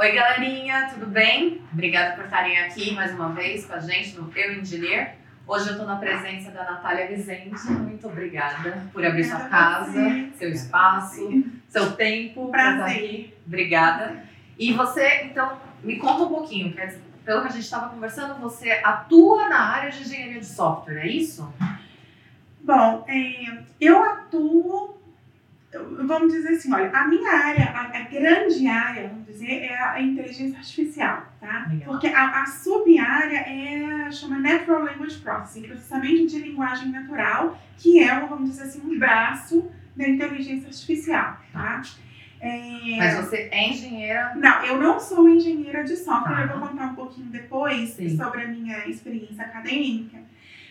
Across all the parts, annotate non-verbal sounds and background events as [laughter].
Oi, galerinha, tudo bem? Obrigada por estarem aqui mais uma vez com a gente no Eu Engineer. Hoje eu estou na presença da Natália Vicente. Muito obrigada por abrir sua casa, seu espaço, seu tempo para estar aqui. Obrigada. E você, então, me conta um pouquinho, pelo que a gente estava conversando, você atua na área de engenharia de software, é isso? Bom, é, eu atuo, vamos dizer assim, olha, a minha área, a, a grande área, vamos dizer, é a inteligência artificial, tá? Legal. Porque a, a sub-área é, chama Natural Language Processing, processamento de linguagem natural, que é, vamos dizer assim, um braço da inteligência artificial, tá? É... Mas você é engenheira? Não, eu não sou engenheira de software, ah. eu vou contar um pouquinho depois Sim. sobre a minha experiência acadêmica.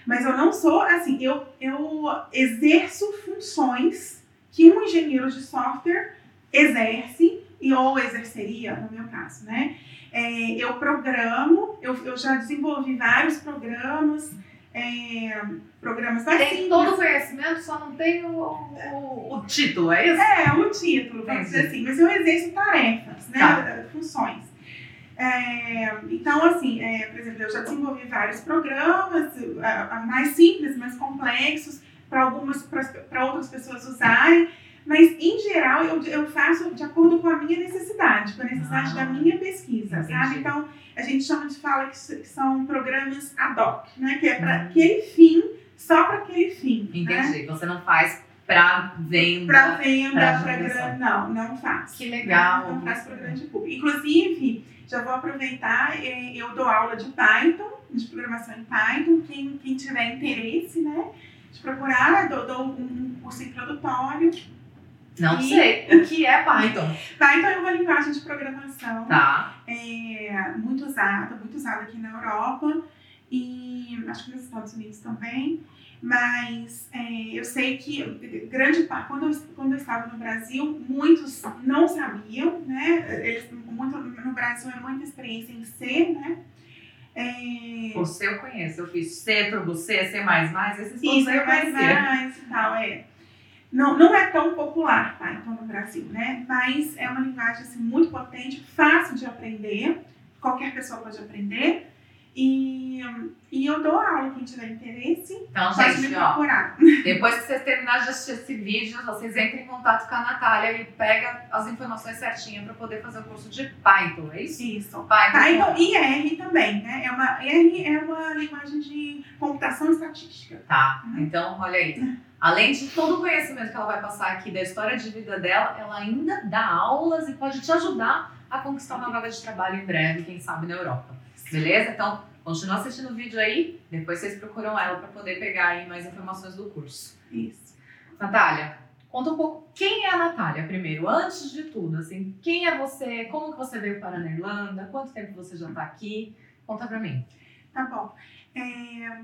Mas eu não sou, assim, eu, eu exerço funções que um engenheiro de software exerce, e ou exerceria, no meu caso, né? É, eu programo, eu, eu já desenvolvi vários programas, é, programas mais Tem simples. todo o conhecimento, só não tem o, o, o título, é isso? É, o título, vamos dizer assim. Mas eu exerço tarefas, né? Tá. Funções. É, então, assim, é, por exemplo, eu já desenvolvi vários programas, a, a mais simples, mais complexos, para algumas, para outras pessoas usarem, mas em geral eu, eu faço de acordo com a minha necessidade, com a necessidade ah, da minha pesquisa, entendi. sabe? Então, a gente chama de fala que, são programas ad hoc, né? Que é para hum. aquele fim, só para aquele fim. Entendi. Né? Você não faz para venda. Para venda, para grande. Não, não faço. Que legal. Não, não faço para grande público. Inclusive, já vou aproveitar, é, eu dou aula de Python, de programação em Python. Quem, quem tiver interesse, né? De procurar, dou, dou um curso introdutório. Não e... sei. O que é Python? Python é uma linguagem de programação. Tá. É, muito usada, muito usada aqui na Europa e acho que nos Estados Unidos também. Mas é, eu sei que grande parte, quando eu, quando eu estava no Brasil, muitos não sabiam, né? Eles, muito, no Brasil é muita experiência em C, né? É... Você eu conheço, eu fiz C, Turbo C, C++, esses Isso, eu mais, mais e tal, é. Não, não é tão popular, tá? Então, no Brasil, né? Mas é uma linguagem, assim, muito potente, fácil de aprender, qualquer pessoa pode aprender. E, e eu dou aula, quem tiver interesse, então, pode gente, me procurar. Ó, depois que vocês terminarem de assistir esse vídeo, vocês entrem em contato com a Natália e pega as informações certinhas para poder fazer o curso de Python, é isso? Isso. Python, Python e R também, né? É uma, R é uma linguagem de computação estatística. Tá, uhum. então olha aí. Além de todo o conhecimento que ela vai passar aqui da história de vida dela, ela ainda dá aulas e pode te ajudar a conquistar uma vaga de trabalho em breve, quem sabe na Europa. Beleza? Então, continua assistindo o vídeo aí, depois vocês procuram ela para poder pegar aí mais informações do curso. Isso. Natália, conta um pouco quem é a Natália primeiro, antes de tudo, assim, quem é você, como que você veio para a Irlanda, quanto tempo você já está aqui, conta para mim. Tá bom. É,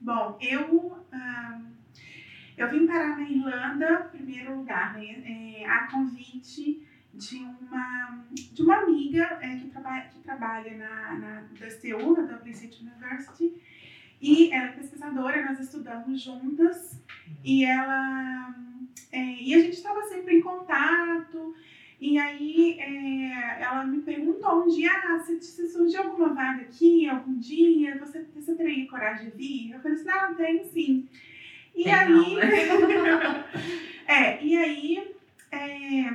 bom, eu eu vim parar na Irlanda, em primeiro lugar, né, é, a convite de uma, de uma amiga é, que, trabalha, que trabalha na, na DCU, na Dublin City University, e ela é pesquisadora, nós estudamos juntas, e ela é, e a gente estava sempre em contato, e aí é, ela me perguntou um dia, ah, se, se surgiu alguma vaga aqui, algum dia, você, você teria coragem de vir? Eu falei assim, não, tenho sim. E Tem aí, não, né? [laughs] é, e aí é,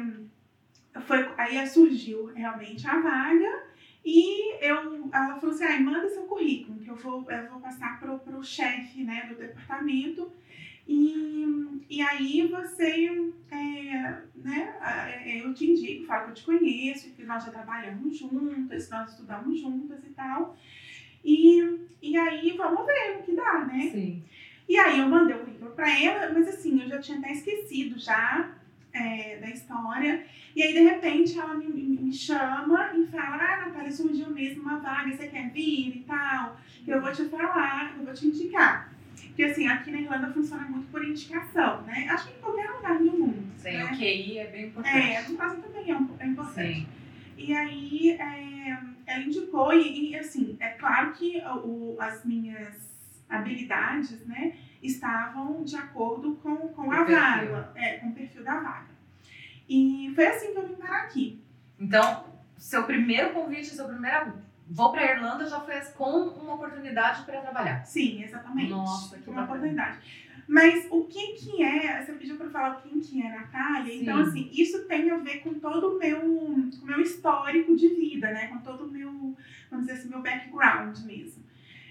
foi, aí surgiu realmente a vaga e eu, ela falou assim, ah, manda seu currículo, que eu vou, eu vou passar para o chefe né, do departamento e, e aí você, é, né, é, eu te indico, falo que eu te conheço, que nós já trabalhamos juntas, nós estudamos juntas e tal. E, e aí vamos ver o que dá, né? Sim. E aí eu mandei o currículo para ela, mas assim, eu já tinha até esquecido já é, da história. E aí, de repente, ela me, me chama e fala: Ah, Natália, surgiu mesmo uma vaga, você quer vir e tal? Eu vou te falar, eu vou te indicar. Porque, assim, aqui na Irlanda funciona muito por indicação, né? Acho que em qualquer lugar do mundo. Sim, né? o QI é bem importante. É, no caso também é, importante. Sim. E aí, é, ela indicou, e, e, assim, é claro que o, as minhas habilidades, né, estavam de acordo com, com a vaga, é, com o perfil da vaga. E foi assim que eu vim parar aqui. Então, seu primeiro convite, seu primeiro vou para Irlanda já foi com uma oportunidade para trabalhar. Sim, exatamente. Nossa, que uma oportunidade. Mas o que que é, você pediu para falar o que é Natália, Sim. então assim, isso tem a ver com todo o meu, com meu histórico de vida, né, com todo o meu, vamos dizer assim, meu background mesmo.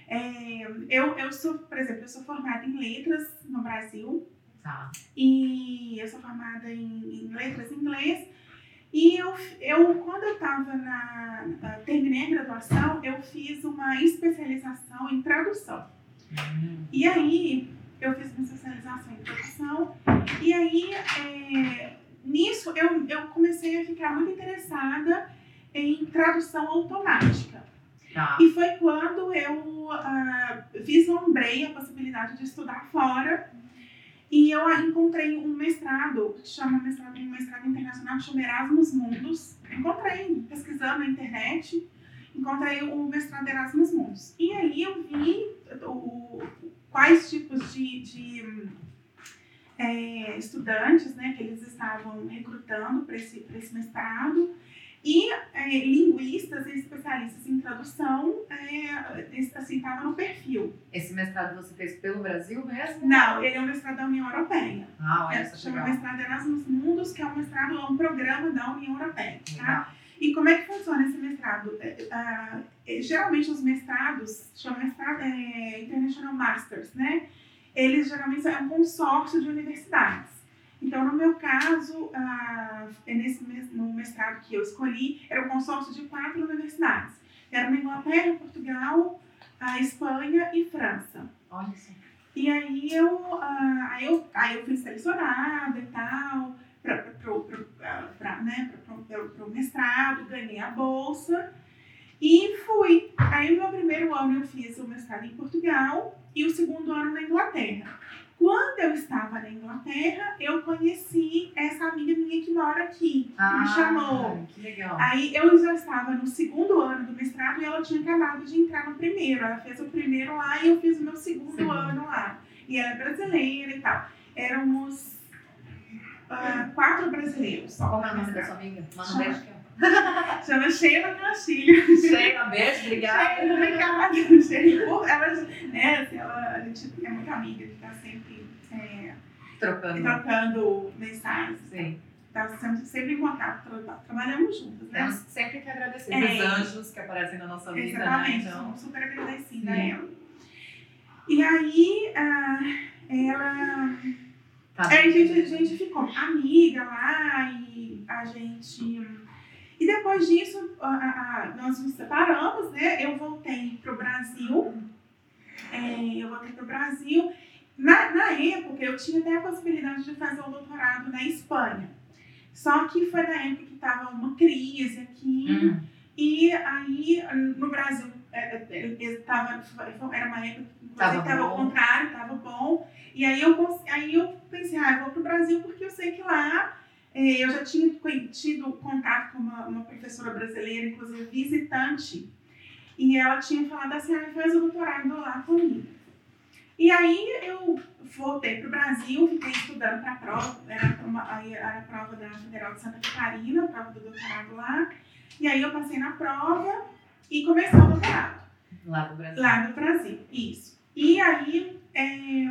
É, eu, eu sou, por exemplo, eu sou formada em letras no Brasil, Tá. e eu sou formada em, em letras em inglês. E eu, eu quando eu estava na, terminei a graduação, eu fiz uma especialização em tradução. Hum. E aí eu fiz uma especialização em tradução. E aí é, nisso eu, eu comecei a ficar muito interessada em tradução automática. Tá. E foi quando eu ah, vislumbrei a possibilidade de estudar fora. E eu encontrei um mestrado, que chama mestrado, um mestrado internacional, que chama Erasmus Mundus. Encontrei pesquisando na internet, encontrei o mestrado Erasmus Mundus. E aí eu vi o, quais tipos de, de é, estudantes né, que eles estavam recrutando para esse, esse mestrado. E é, linguistas e especialistas em tradução é, assim, estavam no perfil. Esse mestrado você fez pelo Brasil mesmo? Não, ele é um mestrado da União Europeia. Ah, olha É, chama legal. mestrado Erasmus Mundus, que é um mestrado, é um programa da União Europeia. Tá? Legal. E como é que funciona esse mestrado? É, ah, é, geralmente os mestrados, chama mestrado é, International Masters, né? Eles geralmente são um consórcio de universidades. Então, no meu caso, ah, é nesse no mestrado que eu escolhi, era um consórcio de quatro universidades. Era na Inglaterra, Portugal, a Espanha e França. Olha só. E aí eu, ah, aí eu, aí eu fui selecionada e tal, para né, pro mestrado, ganhei a bolsa e fui. Aí o meu primeiro ano eu fiz o mestrado em Portugal e o segundo ano na Inglaterra. Quando eu estava na Inglaterra, eu conheci essa amiga minha que mora aqui, que me chamou. Que legal. Aí eu já estava no segundo ano do mestrado e ela tinha acabado de entrar no primeiro. Ela fez o primeiro lá e eu fiz o meu segundo Segundo. ano lá. E ela é brasileira e tal. Éramos ah, quatro brasileiros só. Como é o no nome da sua amiga? Chama- ó. [laughs] Chama Sheila Castilho. Sheila, beijo, obrigada. Sheila, obrigada. Sheila, por- ela, né, assim, ela, a gente é muito amiga, que tá sempre é, Trocando. trocando mensagens. Sim. Tá sempre, sempre em contato. tra- Trabalhamos juntas, né? Temos sempre que agradecer É. os anjos que aparecem na nossa vida, né? Exatamente, Então, sou super agradecida a ela. E aí, ah, ela. tá. Aí a gente, a gente ficou amiga lá e a gente. E depois disso, a- a- nós nos separamos, né? Eu voltei pro Brasil. É, eu voltei pro Brasil. Na, na época, eu tinha até a possibilidade de fazer o doutorado na Espanha. Só que foi na época que estava uma crise aqui. Hum, E aí, no Brasil, é, é, é, tava, era uma época que Tava estava ao contrário, estava bom. E aí eu, aí eu pensei, ah, eu vou para o Brasil porque eu sei que lá eu já tinha tido contato com uma, uma professora brasileira, inclusive visitante, e ela tinha falado assim, ah, faz o doutorado lá comigo. E aí eu voltei para o Brasil, fiquei estudando para a prova, era, uma, era a prova da Federal de Santa Catarina, a prova do doutorado lá. E aí eu passei na prova e comecei o doutorado lá do Brasil. lá do Brasil. Isso. E aí, é,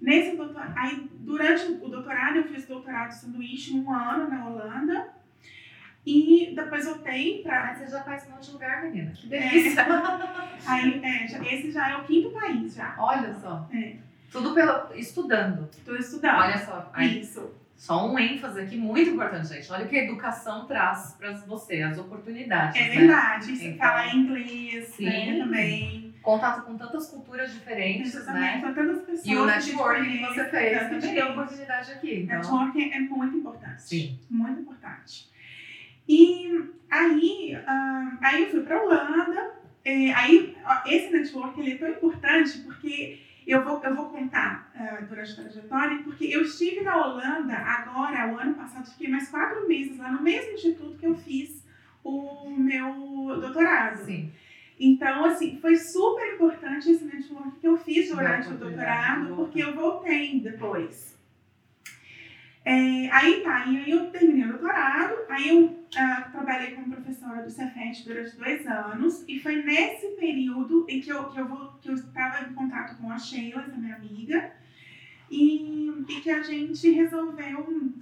nesse doutorado, aí durante o doutorado, eu fiz doutorado de sanduíche um ano na Holanda. E depois voltei para. Mas você já faz um monte de lugar, menina. Que É. delícia. [laughs] Aí, é, já- esse já é o quinto país já. Olha só. É. Tudo pelo, estudando. Estou estudando. Olha só. Aí, Isso. só um ênfase aqui muito importante, gente. Olha o que a educação traz para você, as oportunidades. É né? verdade. Você Então, fala inglês, sim. né, também. Contato com tantas culturas diferentes, Exatamente. né? São tantas pessoas. E o a networking que você fez, que te deu oportunidade aqui. Então, Networking é muito importante. sim. Muito importante. E aí, ah, aí eu fui para Holanda. É, aí, esse network ele é tão importante porque eu vou, eu vou contar ah, durante a trajetória, porque eu estive na Holanda agora, o ano passado, fiquei mais quatro meses lá no mesmo instituto que eu fiz o meu doutorado. Sim. Então, assim, foi super importante esse network que eu fiz durante o doutorado, porque eu voltei depois. É, aí tá, e aí eu terminei o doutorado, aí eu uh, trabalhei como professora do Cefet durante dois anos e foi nesse período em que eu, que eu, vou, que eu estava em contato com a Sheila, essa minha amiga, e, e que a gente resolveu,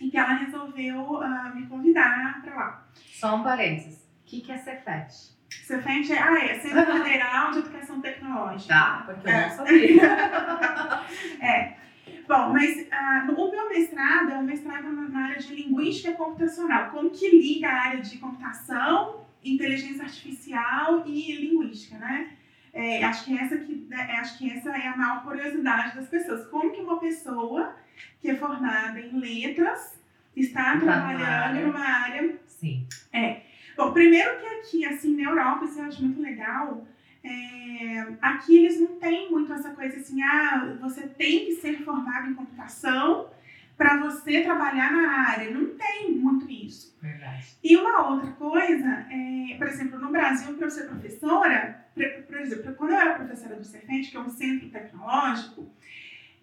e que ela resolveu uh, me convidar para lá. Só um parênteses. O que, que é Cefet? Cefet é, ah, é Centro Federal de Educação Tecnológica. Tá, porque eu é. não sabia. [laughs] é. Bom, mas uh, o meu mestrado é um mestrado na área de linguística computacional. Como que liga a área de computação, inteligência artificial e linguística, né? É, acho, que essa que, né, acho que essa é a maior curiosidade das pessoas. Como que uma pessoa que é formada em letras está trabalhando numa área... Sim. É. Bom, primeiro que aqui, assim, na Europa, isso eu acho muito legal, é, aqui eles não têm muito essa coisa assim, ah, você tem que ser formado em computação para você trabalhar na área. Não tem muito isso. Verdade. E uma outra coisa, é, por exemplo, no Brasil, para eu ser professora, por exemplo, quando eu era professora do Cefet, que é um centro tecnológico,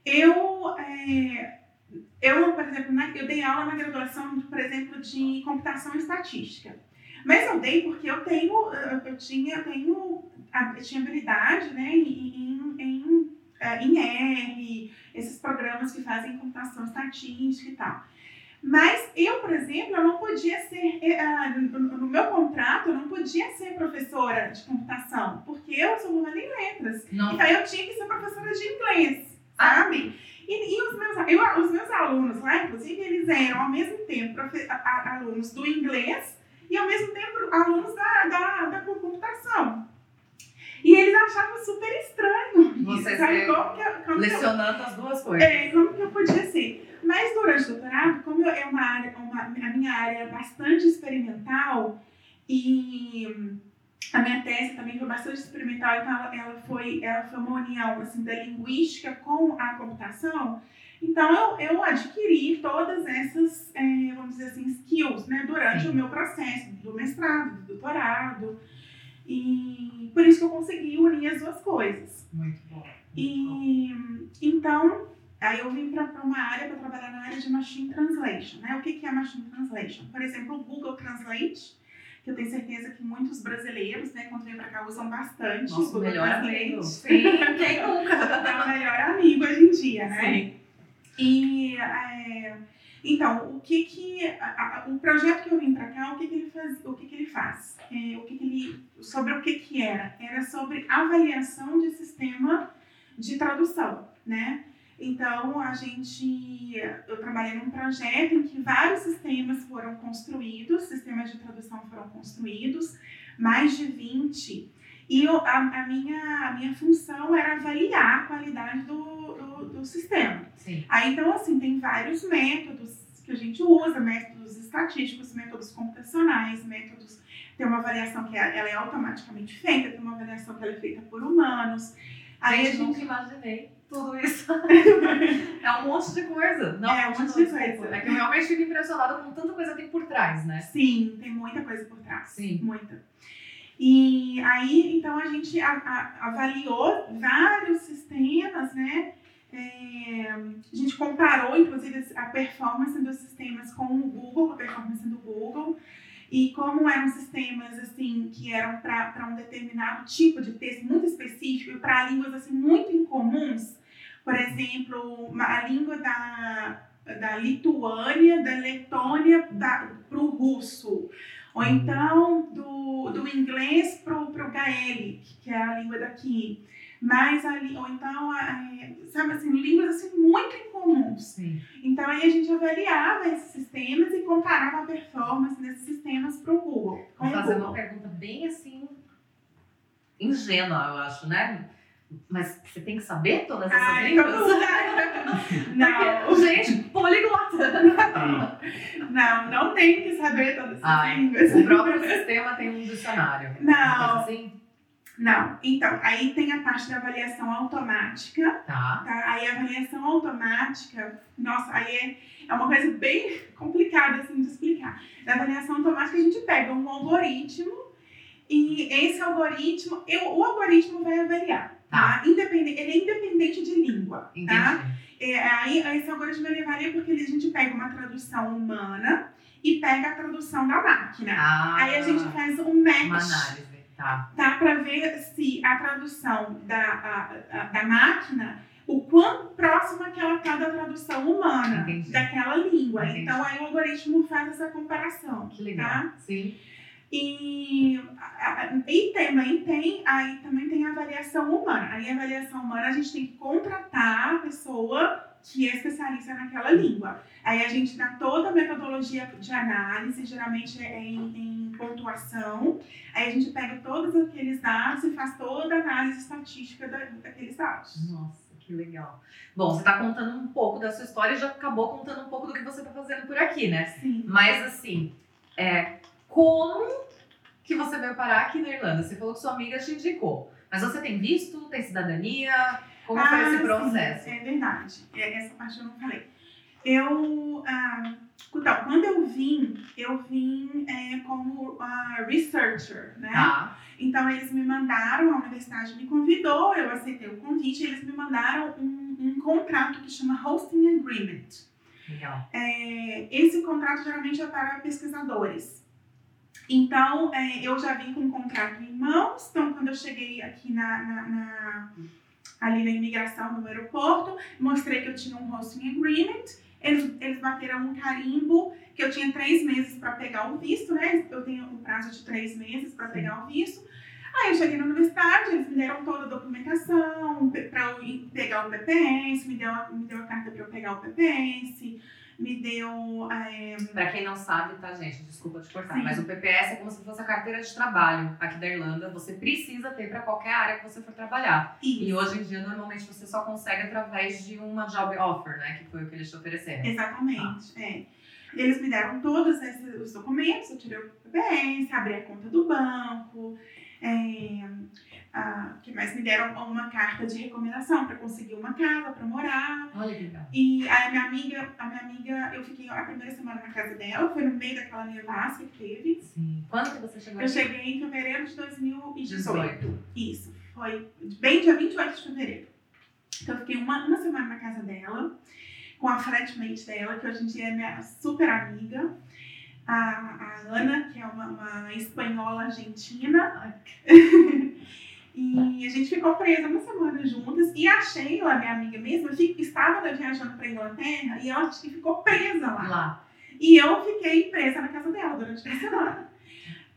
eu, é, eu, por exemplo, na, eu dei aula na graduação, por exemplo, de computação e estatística. Mas eu dei porque eu tenho, eu tinha, eu tenho tinha habilidade né, em, em, é, em, R, esses programas que fazem computação estatística e tal. Mas eu, por exemplo, eu não podia ser, uh, no meu contrato, eu não podia ser professora de computação, porque eu sou formada em letras. Não. Então eu tinha que ser professora de inglês, sabe? E, e os, meus, eu, os meus alunos lá, inclusive, eles eram ao mesmo tempo alunos do inglês e ao mesmo tempo alunos da, da, da computação. E eles achavam super estranho. Você sabe? Como que, como lecionando eu, as duas coisas. É, como que eu podia ser. Mas durante o doutorado, como eu, é uma área, uma, a minha área é bastante experimental e a minha tese também foi bastante experimental, então ela, ela, foi, ela foi uma união assim, da linguística com a computação. Então eu, eu adquiri todas essas, é, né, durante Sim. o meu processo do mestrado, do doutorado. E por isso que eu consegui unir as duas coisas. Muito bom. Muito e bom. então, aí eu vim para uma área para trabalhar na área de Machine Translation. Né? O que, que é Machine Translation? Por exemplo, o Google Translate, que eu tenho certeza que muitos brasileiros, né, quando vêm para cá, usam bastante. Nosso Google melhor Translate. amigo. [laughs] Sim, quem nunca? [laughs] É o melhor amigo hoje em dia, né? Sim. E é, então, o que que a, a, o projeto que eu vim para cá, o que que ele faz, o que que ele faz? É, o que que ele sobre o que que era? Era sobre avaliação de sistema de tradução, né? Então, a gente eu trabalhei num projeto em que vários sistemas foram construídos, sistemas de tradução foram construídos, mais de 20. E eu, a, a, minha, a minha função era avaliar a qualidade do, do, do sistema. Sim. Aí, então, assim, tem vários métodos que a gente usa, métodos estatísticos, métodos computacionais, métodos... Tem uma avaliação que é, ela é automaticamente feita, tem uma avaliação que ela é feita por humanos. Aí gente, a gente... nunca imaginei tudo [laughs] isso. é um monte de coisa. Não, é um monte de coisa. É que eu realmente fico impressionada com tanta coisa que tem por trás, né? Sim, tem muita coisa por trás. Sim. Muita. E aí, então, a gente a, a, avaliou vários sistemas, né? É, a gente comparou, inclusive, a performance dos sistemas com o Google, a performance do Google, e como eram sistemas assim que eram para um determinado tipo de texto muito específico e para línguas assim muito incomuns, por exemplo, a língua da, da Lituânia, da Letônia para o russo, ou então do, do inglês para o gaelic, que é a língua daqui. Mas ali, ou então, é, sabe assim, línguas assim muito incomuns. Sim. Então aí a gente avaliava esses sistemas e comparava a performance desses sistemas para o Google. Vou fazer Google. uma pergunta bem assim ingênua, eu acho, né? Mas você tem que saber todas essas Ai, línguas? não. [laughs] Porque, gente, poliglota. não, não tem que saber todas essas Ai, línguas. O próprio sistema tem um dicionário. Não. Assim? Não, então, aí tem a parte da avaliação automática. Tá. tá? Aí a avaliação automática, nossa, aí é, é uma coisa bem complicada assim de explicar. Na avaliação automática a gente pega um algoritmo e esse algoritmo, eu, o algoritmo vai avaliar. Tá. Independente, ele é independente de língua. Tá? É, aí esse algoritmo ele varia porque a gente pega uma tradução humana e pega a tradução da máquina. Ah, Aí a gente faz um match. Uma análise, tá. tá? Para ver se a tradução da, a, a, da máquina, o quão próxima que ela está da tradução humana, Entendi. daquela língua. Entendi. Então aí o algoritmo faz essa comparação. Que legal. Tá? Sim. E, e também tem, aí também tem a avaliação humana. Aí a avaliação humana a gente tem que contratar a pessoa que é especialista naquela língua. Aí a gente dá toda a metodologia de análise, geralmente é em, em pontuação. Aí a gente pega todos aqueles dados e faz toda a análise estatística da- daqueles dados. Nossa, que legal. Bom, você está contando um pouco da sua história e já acabou contando um pouco do que você está fazendo por aqui, né? Sim. Mas assim, é, como que você veio parar aqui na Irlanda? Você falou que sua amiga te indicou. Mas você tem visto, tem cidadania? Como foi esse sim, processo? é verdade. É, Essa parte eu não falei. Eu. ah, então, quando eu vim, eu vim é, como ah, researcher, né? Tá. Então, eles me mandaram, a universidade me convidou, eu aceitei o convite, eles me mandaram um, um contrato que chama Hosting Agreement. Legal. É, esse contrato geralmente é para pesquisadores. Então, é, eu já vim com um contrato em mãos. Então, quando eu cheguei aqui na, na- na- ali na imigração no aeroporto, mostrei que eu tinha um hosting agreement. Eles, eles bateram um carimbo que eu tinha três meses para pegar o visto, né? Eu tenho um prazo de três meses para pegar o visto. Aí eu cheguei na universidade, eles me deram toda a documentação para eu pegar o PPS, me deu, me deu a carta para eu pegar o PPS, me deu. é, Pra quem não sabe, tá, gente? Desculpa te cortar, Sim. mas o PPS é como se fosse a carteira de trabalho aqui da Irlanda. Você precisa ter pra qualquer área que você for trabalhar. E isso. hoje em dia, normalmente, você só consegue através de uma job offer, né? Que foi o que eles te ofereceram. Exatamente, é. Eles me deram todos esses, os documentos, eu tirei o PPS, abri a conta do banco, é, ah, que mais me deram uma carta de recomendação para conseguir uma casa para morar. Olha que legal. E a minha amiga, a minha amiga, eu fiquei a primeira semana na casa dela, foi no meio daquela nevasca que teve. Sim. Quando que você chegou Eu aqui? cheguei em fevereiro de 2018. 18. Isso, foi bem dia 28 de fevereiro. Então eu fiquei uma, uma semana na casa dela, com a flatmate dela, que hoje em dia é minha super amiga, a, Ana, que é uma, uma espanhola argentina. [laughs] e a gente ficou presa uma semana juntas. E a Sheila, minha amiga mesmo, fi- estava viajando para Inglaterra e ela ficou presa lá. Lá. E eu fiquei presa na casa dela durante uma semana.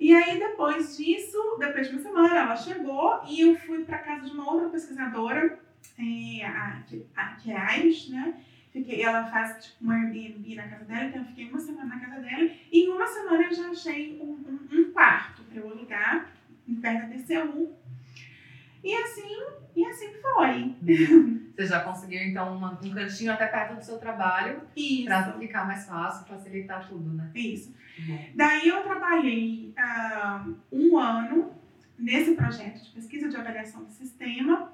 E aí, depois disso, depois de uma semana, ela chegou e eu fui para casa de uma outra pesquisadora, é, a, que- a- que é Irish, né? Fiquei, ela faz tipo, um Airbnb na casa dela, então eu fiquei uma semana na casa dela. E em uma semana eu já achei um, um- um quarto para eu alugar, em perto da TCU. E assim, e assim foi. Você já conseguiu, então, uma- um cantinho até perto do seu trabalho Isso. pra ficar mais fácil, facilitar tudo, né? Isso. Bom. Daí eu trabalhei ah, um ano nesse projeto de pesquisa de avaliação do sistema.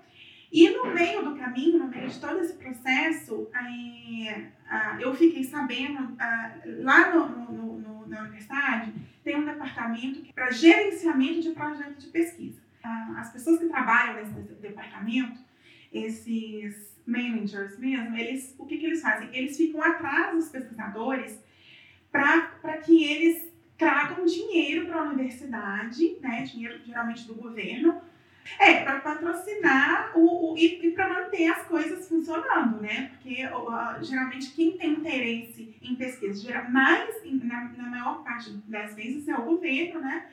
E no meio do caminho, no meio de todo esse processo, eh, ah, eu fiquei sabendo, ah, lá no, no- no- no- na universidade, tem um departamento para gerenciamento de projetos de pesquisa. Ah, as pessoas que trabalham nesse de- departamento, esses managers mesmo, eles, o que, que eles fazem? Eles ficam atrás dos pesquisadores para que eles tragam dinheiro para a universidade, né, dinheiro geralmente do governo, é, para patrocinar o, o- e, para manter as coisas funcionando, né? Porque ó, geralmente quem tem interesse em pesquisa, mais, na, na maior parte das vezes, é o governo, né?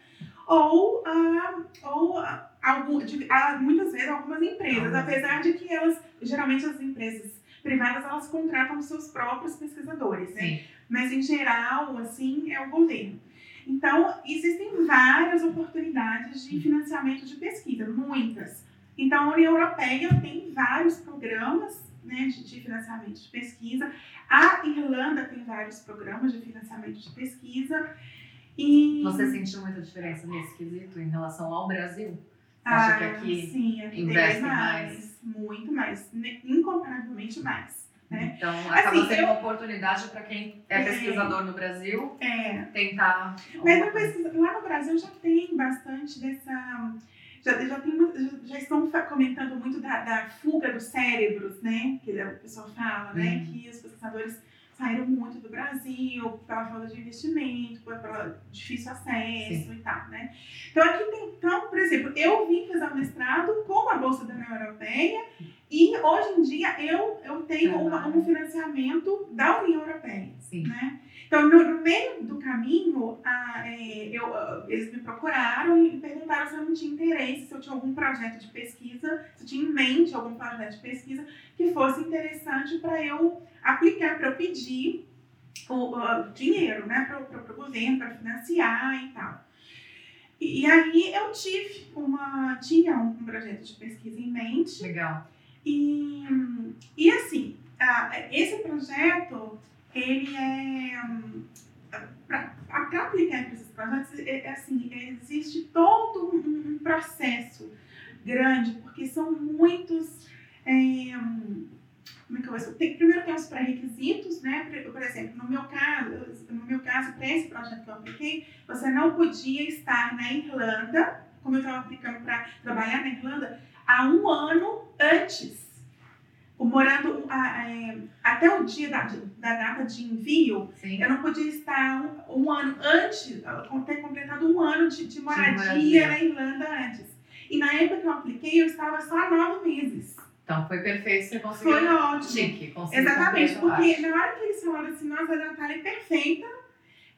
Ou, ah, ou ah, algum, de- ah, muitas vezes algumas empresas, Algumas. apesar de que elas, geralmente as empresas privadas, elas contratam seus próprios pesquisadores, né? Mas em geral, assim, é o governo. Então, existem várias oportunidades de financiamento de pesquisa, muitas. Então, a União Europeia tem vários programas né, de, de financiamento de pesquisa. A Irlanda tem vários programas de financiamento de pesquisa. E Você sentiu muita diferença nesse quesito em relação ao Brasil? Você acha que Ah, aqui sim, aqui investe mais, muito mais, ne- incomparavelmente mais. né? Então, acaba Assim, sendo eu- uma oportunidade para quem é É. pesquisador no Brasil É, tentar. Mas coisa. pesquisa- lá no Brasil já tem bastante dessa. Já, já, tem, já- já estão comentando muito da, da fuga dos cérebros, né? Que o pessoal fala, né? Uhum. Que os pesquisadores saíram muito do Brasil pela falta de investimento, pelo difícil acesso Sim. e tal, né? Então aqui tem, então, por exemplo, eu vim fazer o mestrado com a Bolsa da União Europeia e hoje em dia eu, eu tenho uma, um financiamento da União Europeia, Sim. né? Então, no, meio do caminho, a, é, eu, eles me procuraram e perguntaram se eu não tinha interesse, se eu tinha algum projeto de pesquisa, se eu tinha em mente algum projeto de pesquisa que fosse interessante para eu aplicar, para eu pedir o, o dinheiro né, para o governo, para financiar e tal. E, e, aí eu tive uma, tinha um projeto de pesquisa em mente. Legal. E, e assim, esse projeto ele é para aplicar para esses projetos, é, é, assim, existe todo um, um, processo grande, porque são muitos. É, como é que eu vou tem, Primeiro tem os pré-requisitos, né? Por exemplo, no meu caso, no meu caso, para esse projeto que eu apliquei, você não podia estar na Irlanda, como eu estava aplicando para trabalhar na Irlanda, há um ano antes morando é, até o dia da, da data de envio, Sim. eu não podia estar um, um, ano antes, ter completado um ano de, de, moradia, na Irlanda antes. E na época que eu apliquei, eu estava só há nove meses. Então foi perfeito, você conseguiu. Foi ótimo. Chique, Exatamente, porque na hora que eles falaram assim, nossa, a Natália é perfeita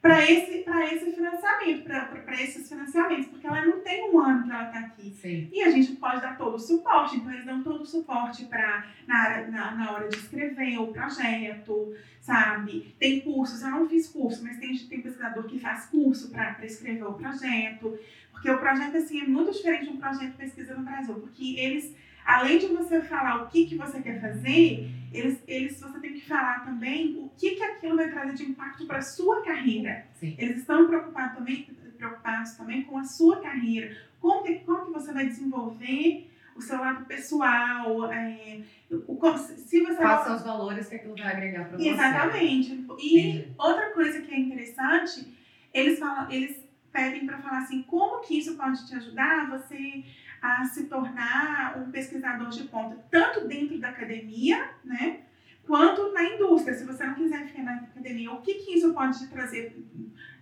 para esse, esse financiamento, para esses financiamentos, porque ela não tem um ano para ela estar tá aqui. Sim. E a gente pode dar todo o suporte, então eles dão todo o suporte para na, na, na hora de escrever o projeto, sabe? Tem cursos, eu não fiz curso, mas tem, tem pesquisador que faz curso para escrever o projeto, porque o projeto assim, é muito diferente de um projeto de pesquisa no Brasil, porque eles além de você falar o que, que você quer fazer, eles, eles, você tem que falar também o que, que aquilo vai trazer de impacto para a sua carreira. Sim. Eles estão preocupados também, preocupados também com a sua carreira. Como que, como que você vai desenvolver o seu lado pessoal, é, o, se você... Quais são os valores que aquilo vai agregar para você. Exatamente. E Entendi. outra coisa que é interessante, eles, falam, eles pedem para falar assim, como que isso pode te ajudar você a se tornar um pesquisador de ponta, tanto dentro da academia, né, quanto na indústria. Se você não quiser ficar na academia, o que, que isso pode te trazer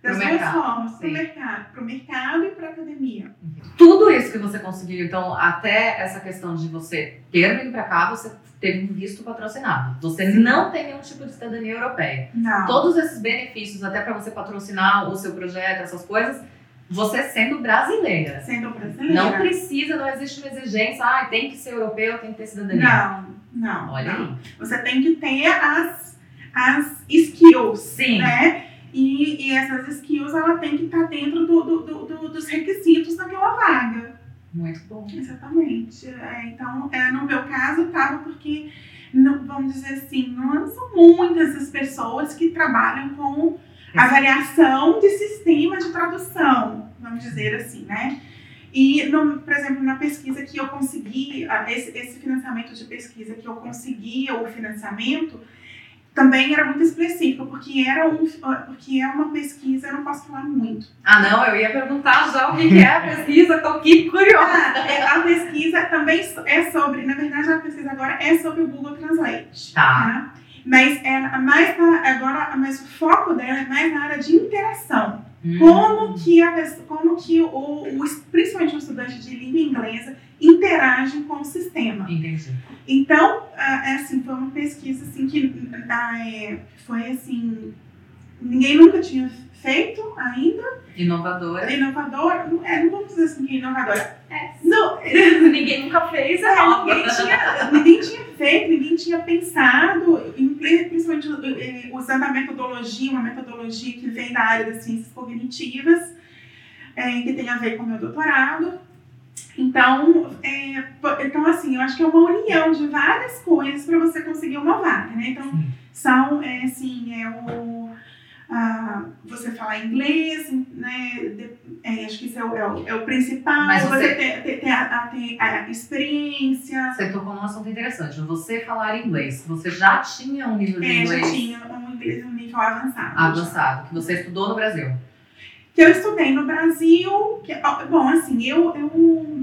das duas formas, para o mercado, para o mercado e para a academia. Tudo isso que você conseguiu, então, até essa questão de você ter vindo para cá, você teve um visto patrocinado. Você Sim. não tem nenhum tipo de cidadania europeia. Não. Todos esses benefícios, até para você patrocinar o seu projeto, essas coisas, você sendo brasileira. Sendo brasileira. Não precisa, não existe uma exigência, ah, tem que ser europeu, tem que ter cidadania. Não, não. Olha não. aí. Você tem que ter as, as skills, Sim. né? E, e essas skills, ela tem que estar tá dentro do, do, do, dos requisitos daquela vaga. Muito bom. Exatamente. É, então, é, no meu caso, estava porque, não, vamos dizer assim, não são muitas as pessoas que trabalham com avaliação de sistema de tradução, vamos dizer assim, né? E, no, por exemplo, na pesquisa que eu consegui, esse, esse financiamento de pesquisa que eu consegui, o financiamento, também era muito específico, porque era um, porque é uma pesquisa, eu não posso falar muito. Ah, não, eu ia perguntar já o que é a pesquisa, tô aqui curiosa. Ah, é, a pesquisa também é sobre, na verdade, a pesquisa agora é sobre o Google Translate. Tá. tá? Mas é mais na, agora, mas o foco dela é mais na área de interação. Hum. Como que, a, como que o, o, principalmente o estudante de língua inglesa interage com o sistema. Entendi. Então, é assim, foi uma pesquisa assim que é, foi assim, ninguém nunca tinha feito ainda. Inovadora. Inovadora, é, não vamos dizer assim que é inovadora. É. Não, [laughs] ninguém nunca fez, é, ninguém, tinha, ninguém tinha feito, ninguém tinha pensado, principalmente eh, usando a metodologia, uma metodologia que vem da área das ciências cognitivas, é, que tem a ver com o meu doutorado. Então, é, então, assim, eu acho que é uma união de várias coisas para você conseguir uma vaga, né? Então, são, é, assim, é o ah, você falar inglês, né? De, é, acho que isso é o, é o, é o principal. Mas você, você ter, ter, ter, a, ter, a, experiência. Você tocou num assunto interessante. Você falar inglês, você já tinha um nível de é, inglês? já tinha um inglês um nível avançado. Avançado, já. que você estudou no Brasil. Que eu estudei no Brasil. Que, bom, assim, eu, eu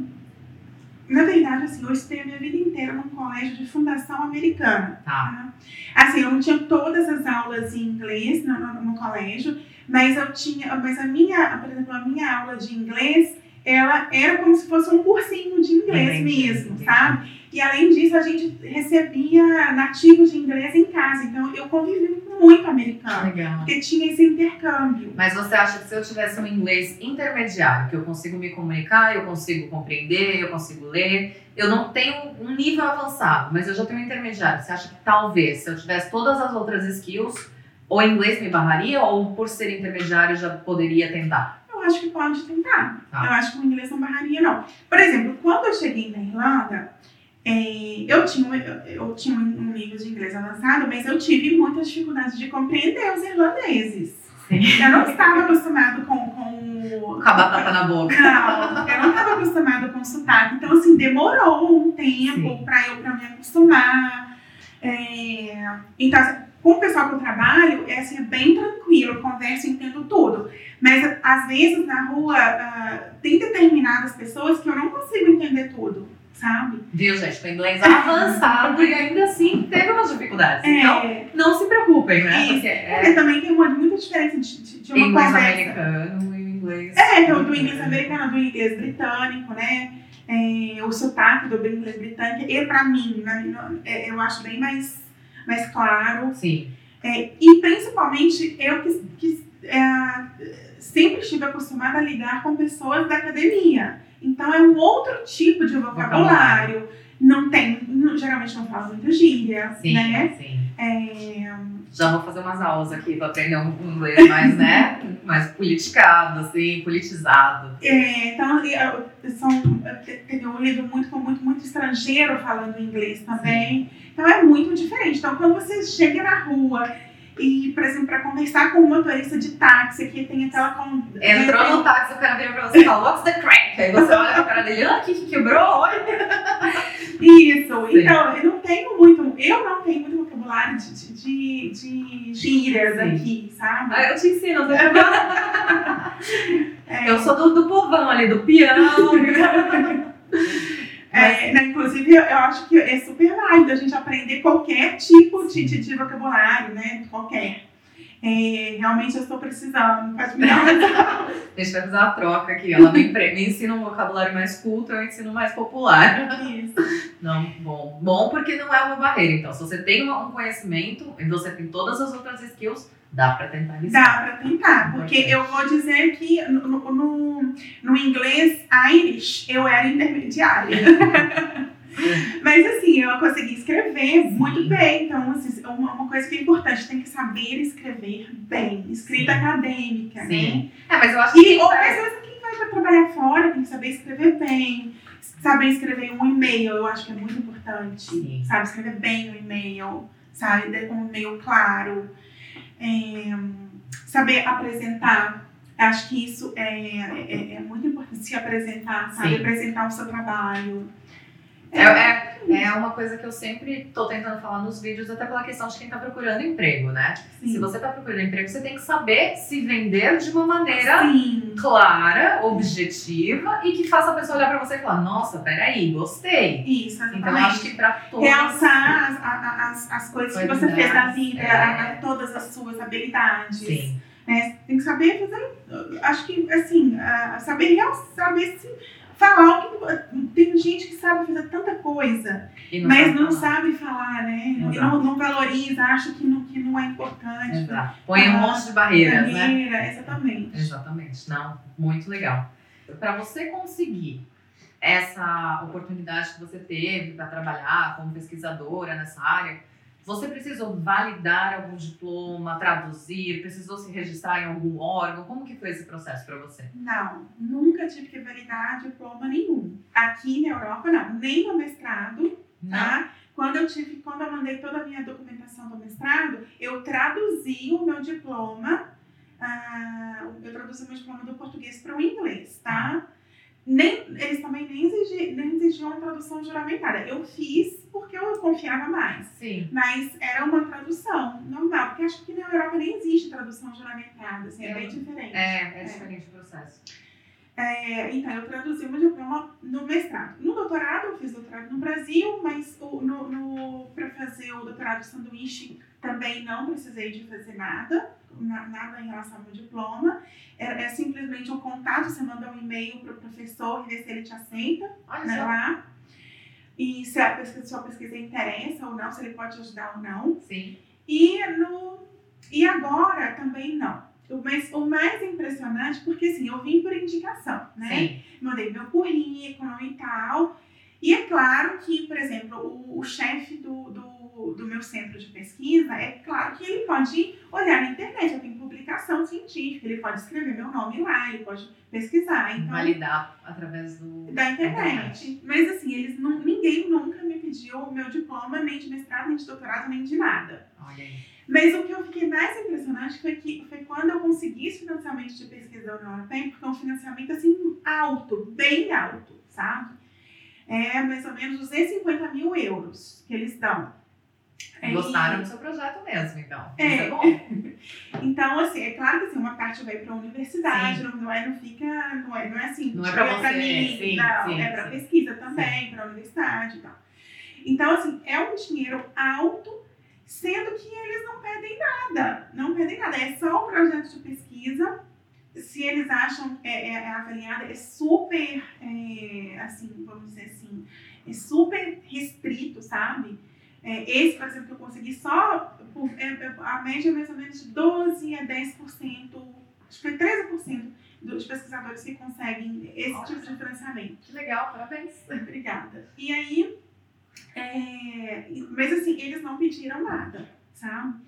na verdade, assim, eu estudei a minha vida inteira num colégio de fundação americana. Tá. Assim, eu não tinha todas as aulas em inglês no, no, no colégio, mas eu tinha, mas a minha, por exemplo, a minha aula de inglês, ela era como se fosse um cursinho de inglês Entendi, mesmo, entendi. sabe? E além disso, a gente recebia nativos de inglês em casa, então eu convivi muito americano, Legal. porque tinha esse intercâmbio. Mas você acha que se eu tivesse um inglês intermediário, que eu consigo me comunicar, eu consigo compreender, eu consigo ler, eu não tenho um nível avançado, mas eu já tenho um intermediário. Você acha que talvez, se eu tivesse todas as outras skills, o inglês me barraria ou por ser intermediário já poderia tentar? Eu acho que pode tentar. Tá. Eu acho que o inglês não barraria, não. Por exemplo, quando eu cheguei na Irlanda, é, eu, tinha, um- eu, eu tinha um nível de inglês avançado, mas eu tive muitas dificuldades de compreender os irlandeses. Sim. Eu não estava acostumado com, com, Com a batata na boca. Não, eu não estava acostumada com sotaque. Então, assim, demorou um tempo para eu pra me acostumar. É, então, assim, com o pessoal que eu trabalho, é, assim, é bem tranquilo, eu converso e entendo tudo. Mas, às vezes, na rua, ah, tem determinadas pessoas que eu não consigo entender tudo, sabe? Viu, gente? Com inglês avançado e ainda assim teve umas dificuldades. Então, É, não se preocupem, né? Isso. Porque é porque também tem uma, muita diferença de, de, de uma inglês conversa. americano e o inglês. É, então, do inglês americano, do inglês britânico, né? É, o sotaque do inglês britânico, e pra mim, na minha- é, eu acho bem mais, mais claro. Sim. É, e principalmente, eu que, que, é, sempre estive acostumada a lidar com pessoas da academia. Então, é um outro tipo de vocabulário. Não tem, não- geralmente não falo muito gíria, Sim, né? sim. É, Já vou fazer umas aulas aqui pra aprender um inglês mais, né? [laughs] mais politicado, assim, politizado. É, então, eu- são, teve um livro muito com muito, muito estrangeiro falando inglês também. Então é muito diferente. Então, quando você chega na rua e, por exemplo, para conversar com um motorista de táxi que tem aquela. Con... Entrou no táxi, o cara vira pra você e fala, what's the crack? Aí você olha pra cara dele, ah, o que que quebrou? Olha. [laughs] Isso. Sim. Então, eu não tenho muito. Eu não tenho muito vocabulário de, de, de, de gírias aqui, sabe? Ah, eu te ensino, problema. [laughs] É, Eu sou do, do povão ali, do peão. [laughs] É, né, inclusive, eu, acho que é super válido a gente aprender qualquer tipo de, de, de vocabulário, né? Qualquer. É, realmente eu estou precisando. Pode me dar uma A gente vai fazer uma troca aqui. Ela me, me ensina um vocabulário mais culto, eu ensino mais popular. Isso. Não, bom. Bom porque não é uma barreira. Então, se você tem um conhecimento e você tem todas as outras skills, dá pra tentar Dá listar. para tentar, porque eu vou dizer que no, no, no- no inglês Irish eu era intermediária. [laughs] [laughs] Mas assim, eu consegui escrever muito bem. Então, assim, uma, uma coisa que é importante, tem que saber escrever bem. Escrita Sim. acadêmica, né? Sim. É, mas eu acho E que. ou às vezes quem vai para trabalhar fora tem que saber escrever bem, saber escrever um e-mail, eu acho que é muito importante. Sim. Sabe, escrever bem o e-mail, sabe, um e-mail claro. É, saber apresentar. Acho que isso é, é, é muito importante se apresentar, sabe? Sim. Apresentar o seu trabalho. É, é, é uma coisa que eu sempre tô tentando falar nos vídeos, até pela questão de quem tá procurando emprego, né? Sim. Se você tá procurando emprego, você tem que saber se vender de uma maneira Sim. clara, objetiva e que faça a pessoa olhar pra você e falar: Nossa, peraí, gostei. Isso, Então, exatamente. acho que pra todos. Realçar as, a- as, as coisas que você fez na vida, É. a- a- todas as suas habilidades. Sim, né? Tem que saber fazer, acho que assim, saber saber se falar o que tem gente que sabe fazer tanta coisa, não mas não falar. sabe falar, né? E não, não valoriza, acha que não, que não é importante. Exato. Põe um monte de barreiras, né? Carreira, Exatamente. Exatamente. Não, muito legal. Para você conseguir essa oportunidade que você teve para trabalhar como pesquisadora nessa área, você precisou validar algum diploma, traduzir, precisou se registrar em algum órgão? Como que foi esse processo para você? Não, nunca tive que validar diploma nenhum. Aqui na Europa, não. Nem no mestrado, tá? Quando eu tive, quando eu mandei toda a minha documentação do mestrado, eu traduzi o meu diploma, ah, eu traduzi o meu diploma do português para o inglês, tá? Nem, eles também nem, exigi, nem exigiam tradução juramentada. Eu fiz porque eu confiava mais. Sim. Mas era uma tradução normal, porque acho que na Europa nem existe tradução juramentada, assim, é, É. bem diferente. É, é diferente o processo. É, então, eu traduzi o meu diploma no mestrado. No doutorado, eu fiz doutorado no Brasil, mas para fazer o doutorado de sanduíche também não precisei de fazer nada, nada em relação ao meu diploma. É, é simplesmente um contato, você manda um e-mail para o professor e vê se ele te aceita né, lá. E se a pesquisa, sua pesquisa interessa ou não, se ele pode ajudar ou não. Sim. E, no, e agora também não. O mais, o mais impressionante, porque assim, eu vim por indicação, né? Sim. Mandei meu currículo e tal. E é claro que, por exemplo, o, o chefe do, do, do, meu centro de pesquisa, é claro que ele pode olhar na internet, eu tenho publicação científica, ele pode escrever meu nome lá, ele pode pesquisar. Então, Validar através do, da internet. internet. Mas assim, eles não, ninguém nunca me pediu o meu diploma, nem de mestrado, nem de doutorado, nem de nada. Olha aí. Mas o que eu fiquei mais impressionante foi que foi quando eu consegui esse financiamento de pesquisa da União Europeia, porque é um financiamento assim alto, bem alto, sabe? É mais ou menos 250 mil euros que eles dão. Gostaram do seu projeto mesmo, então. É. Isso é bom. [laughs] então, assim, é claro que assim, uma parte vai para a universidade, não, não, é, não fica, não é, não é assim, não é para tipo, mim, sim, não, sim, é para pesquisa também, para a universidade e tal. Então, assim, é um dinheiro alto sendo que eles não pedem nada, não pedem nada, é só um projeto de pesquisa. Se eles acham é, é, é avaliada, é super, é, assim, vamos dizer assim, é super restrito, sabe? É, esse, por exemplo, que eu consegui só, por, é, é a média é mais ou menos de 12 a 10%, acho que foi 13% dos pesquisadores que conseguem esse Nossa. tipo de financiamento. Que legal, parabéns. [laughs] Obrigada. E aí, é, mas assim, eles não pediram nada, sabe?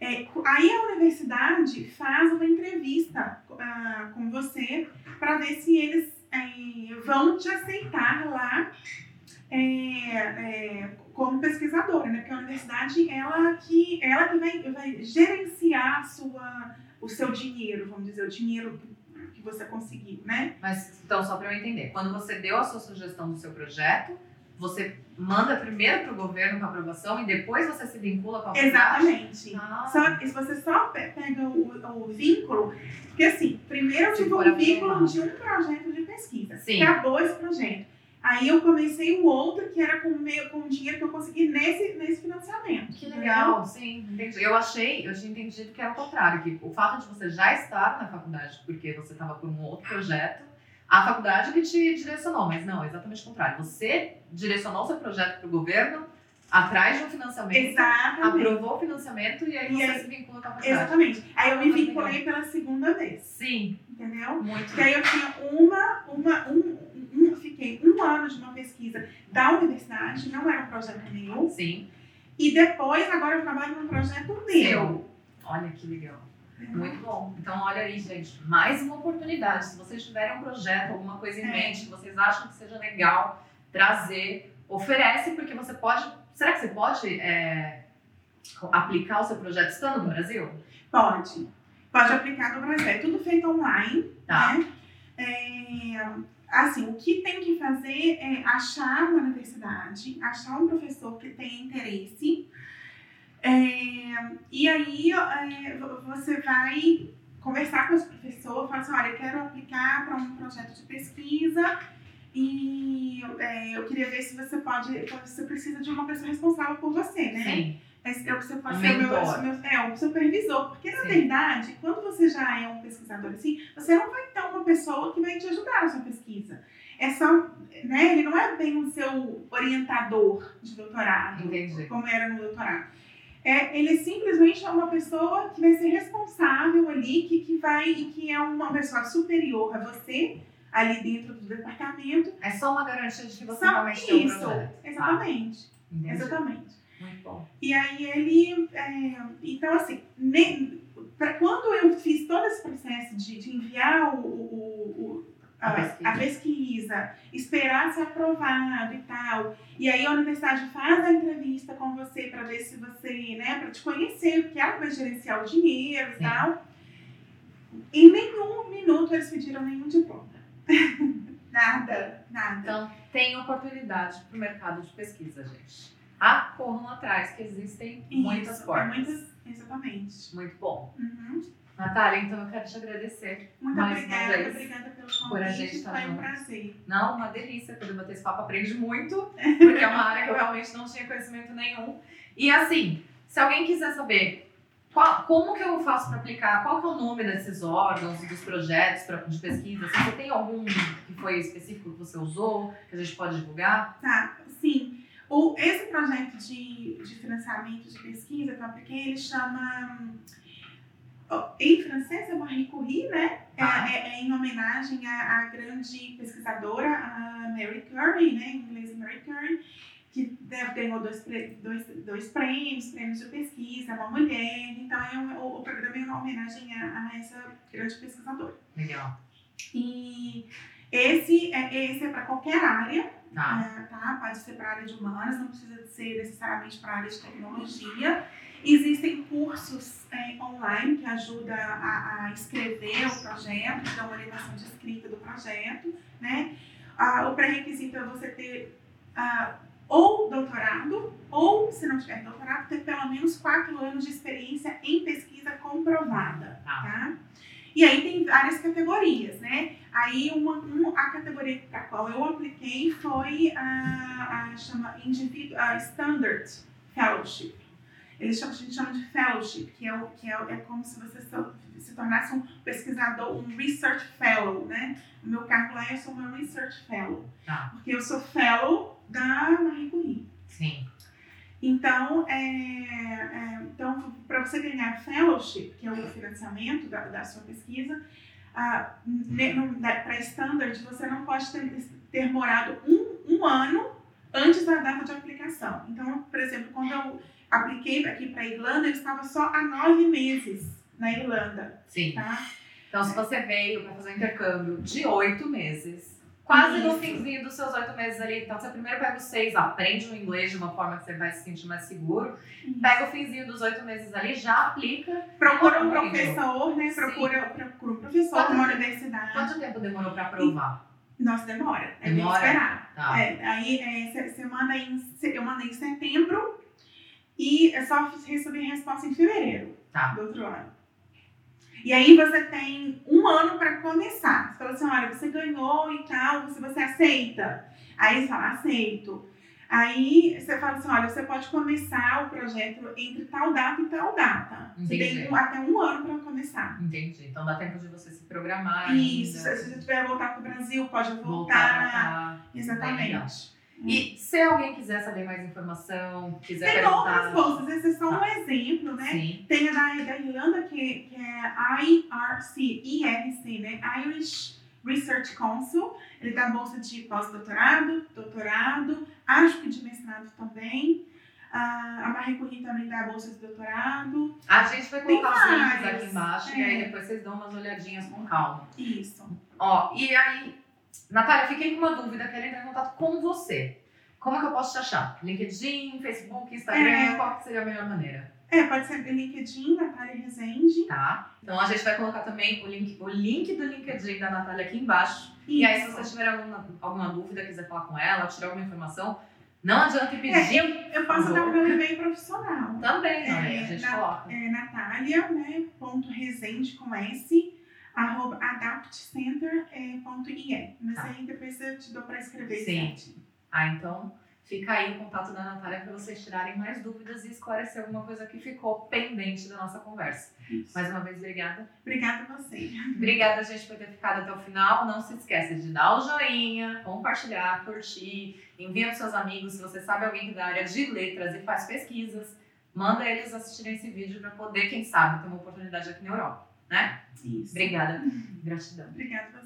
É, aí a universidade faz uma entrevista uh, com você para ver se eles é, vão te aceitar lá é, como pesquisadora, né? Porque a universidade ela que ela que vai, vai gerenciar sua, o seu dinheiro, vamos dizer, o dinheiro que você conseguiu, né? Mas então só para eu entender, quando você deu a sua sugestão do seu projeto você manda primeiro para o governo com aprovação e depois você se vincula com a Exatamente. Ah. Só, se você só pega o, o vínculo, porque assim, primeiro eu tive um vínculo de um projeto de pesquisa. Sim. Acabou esse projeto. Aí eu comecei um outro que era com o com o dinheiro que eu consegui nesse, nesse financiamento. Que legal, sim, entendi. Eu achei, eu tinha entendido que era o contrário, que o fato de você já estar na faculdade, porque você estava por um outro projeto, a faculdade que te direcionou, mas não, exatamente o contrário. Você direcionou seu projeto para o governo atrás de um financiamento, Exatamente. aprovou o financimento e aí e você aí, se vincula com a faculdade. Exatamente. Aí eu me vinculei pela segunda vez. Sim. Entendeu? Muito. Porque aí eu tinha uma, uma, um, um, fiquei um ano de uma pesquisa da universidade, não era um projeto meu. Sim. E depois, agora eu trabalho num projeto meu. Olha que legal. Muito bom. Então, olha aí, gente, mais uma oportunidade. Se vocês tiverem um projeto, alguma coisa em é. mente, que vocês acham que seja legal trazer, oferece, porque você pode. Será que você pode é, aplicar o seu projeto estando no Brasil? Pode. Pode aplicar no Brasil. É tudo feito online. Tá. Né? É, assim, o que tem que fazer é achar uma universidade, achar um professor que tenha interesse é, e aí é, você vai conversar com esse professor, falar assim, olha, eu quero aplicar para um projeto de pesquisa e é, eu queria ver se você pode, você precisa de uma pessoa responsável por você, né? Sim. É, você pode ser o meu, meu, é, um supervisor, porque na Sim. verdade, quando você já é um pesquisador assim, você não vai ter uma pessoa que vai te ajudar na sua pesquisa. É só, né, ele não é bem o seu orientador de doutorado, Entendi. como era no doutorado é, ele simplesmente é uma pessoa que vai ser responsável ali, que, que vai e que é uma pessoa superior a você ali dentro do departamento. É só uma garantia de que você só realmente tem um projeto. Exatamente. Ah, exatamente. Muito bom. E aí ele, é, então assim, ne, pra, quando eu fiz todo esse processo de, de enviar o, o, o a, pesquisa. a pesquisa, esperar ser aprovado e tal. E aí a universidade faz a entrevista com você para ver se você, né, para te conhecer, porque ela vai gerenciar o dinheiro e tal. Em nenhum minuto eles pediram nenhum diploma. [laughs] nada, nada. Então, tem oportunidade para o mercado de pesquisa, gente. Ah, corram atrás, que existem Isso, muitas é portas. Muitas, exatamente. Muito bom. Uhum. Natália, então eu quero te agradecer. Muito obrigada, vez. obrigada pelo convite. por a gente estar Foi um junto. prazer. Não, uma delícia poder bater esse papo, aprende muito, [laughs] porque é uma área que eu realmente não tinha conhecimento nenhum. E assim, se alguém quiser saber qual- como que eu faço para aplicar, qual que é o nome desses órgãos, dos projetos pra, de pesquisa, se você tem algum que foi específico que você usou, que a gente pode divulgar? Tá, sim. O, esse projeto de, de financiamento de pesquisa que eu apliquei, ele chama. Em francês é Marie Curie, né? É, Ah. é- é em homenagem à, à grande pesquisadora, a Mary Curie, né? Em inglês, Mary Curie, que deve- ganhou dois, dois, dois prêmios, prêmios de pesquisa, uma mulher. Então, é um- o, o programa é uma homenagem a, a essa grande pesquisadora. Legal. E esse é, esse é para qualquer área, Tá. é, tá? Pode ser para a área de humanas, não precisa ser necessariamente para a área de tecnologia. Existem cursos é, online que ajudam a, a escrever o projeto, dão uma orientação de escrita do projeto, né? Ah, o pré-requisito é você ter ah, ou doutorado, ou, se não tiver doutorado, ter pelo menos quatro anos de experiência em pesquisa comprovada, Tá. tá? E aí tem várias categorias, né? Aí uma, um- a categoria para a qual eu apliquei foi a, a chama individu- a Standard Fellowship. Eles chamam, a gente chama de fellowship, que é, o, que é, é como se você se tornasse um pesquisador, um research fellow, né? O meu cargo lá, eu sou uma research fellow. Tá. Porque eu sou fellow da Marie Curie. Sim. Então, é, é, então para você ganhar fellowship, que é o financiamento da, da sua pesquisa, para standard, você não pode ter, ter morado um, um ano antes da data de aplicação. Então, por exemplo, quando eu apliquei aqui para a Irlanda, eu estava só há nove meses na Irlanda, Sim. tá? Então, se você veio para fazer um intercâmbio de oito meses, quase no Isso. finzinho dos seus oito meses ali, então você primeiro pega os seis, aprende o inglês de uma forma que você vai se sentir mais seguro, pega o finzinho dos oito meses ali, já aplica. Procura um professor, né? Procura, procura um professor Quanto tempo- universidade. Quanto tempo demorou para aprovar? Nossa, demora. É Demora? esperar. Tá. É, aí você manda em, eu mandei em setembro e é só receber resposta em fevereiro Tá. do outro ano. E aí você tem um ano para começar. Você fala assim, olha, você ganhou e tal, se você aceita. Aí você fala, aceito. Aí você fala assim, olha, você pode começar o projeto entre tal data e tal data. Você Entendi. tem um- até um ano para começar. Entendi. Então dá tempo de você se programar Isso, ainda. se você tiver voltar para o Brasil, pode Voltar voltar. legal. Exatamente. E se alguém quiser saber mais informação, quiser Tem perguntar... outras bolsas, esse é só um exemplo, né? Sim. Tem a da, da Irlanda, que, que é IRC, IRC, né? Irish Research Council. Ele dá bolsa de pós-doutorado, doutorado, acho que de mestrado também. Ah, a Marie Curie também dá bolsa de doutorado. A gente vai colocar os links aqui embaixo e é. aí depois vocês dão umas olhadinhas com calma. Isso. Ó, e aí, Natália, fiquei com uma dúvida, quero entrar em contato com você. Como é que eu posso te achar? LinkedIn, Facebook, Instagram, É. qual seria a melhor maneira? É, pode ser LinkedIn, Natália Rezende. Tá? Então a gente vai colocar também o link, o link do LinkedIn da Natália aqui embaixo. E aí, se Isso. você tiver alguma, alguma dúvida, quiser falar com ela, tirar alguma informação, não adianta pedir. É, eu, eu posso dar o meu e-mail profissional. Também, É, olha, a gente na- coloca. é, Natália, né, ponto Rezende com S, arroba adaptcenter.ie. Mas Tá. aí depois eu te dou para escrever Sim. certinho. Ah, então fica aí o contato da Natália para vocês tirarem mais dúvidas e esclarecer alguma coisa que ficou pendente da nossa conversa. Isso. Mais uma vez, obrigada. Obrigada a você. Obrigada, gente, por ter ficado até o final. Não se esqueça de dar o joinha, compartilhar, curtir, envia para seus amigos. Se você sabe alguém que é da área de letras e faz pesquisas, manda eles assistirem esse vídeo para poder, quem sabe, ter uma oportunidade aqui na Europa, né? Isso. Obrigada. Gratidão. Obrigada.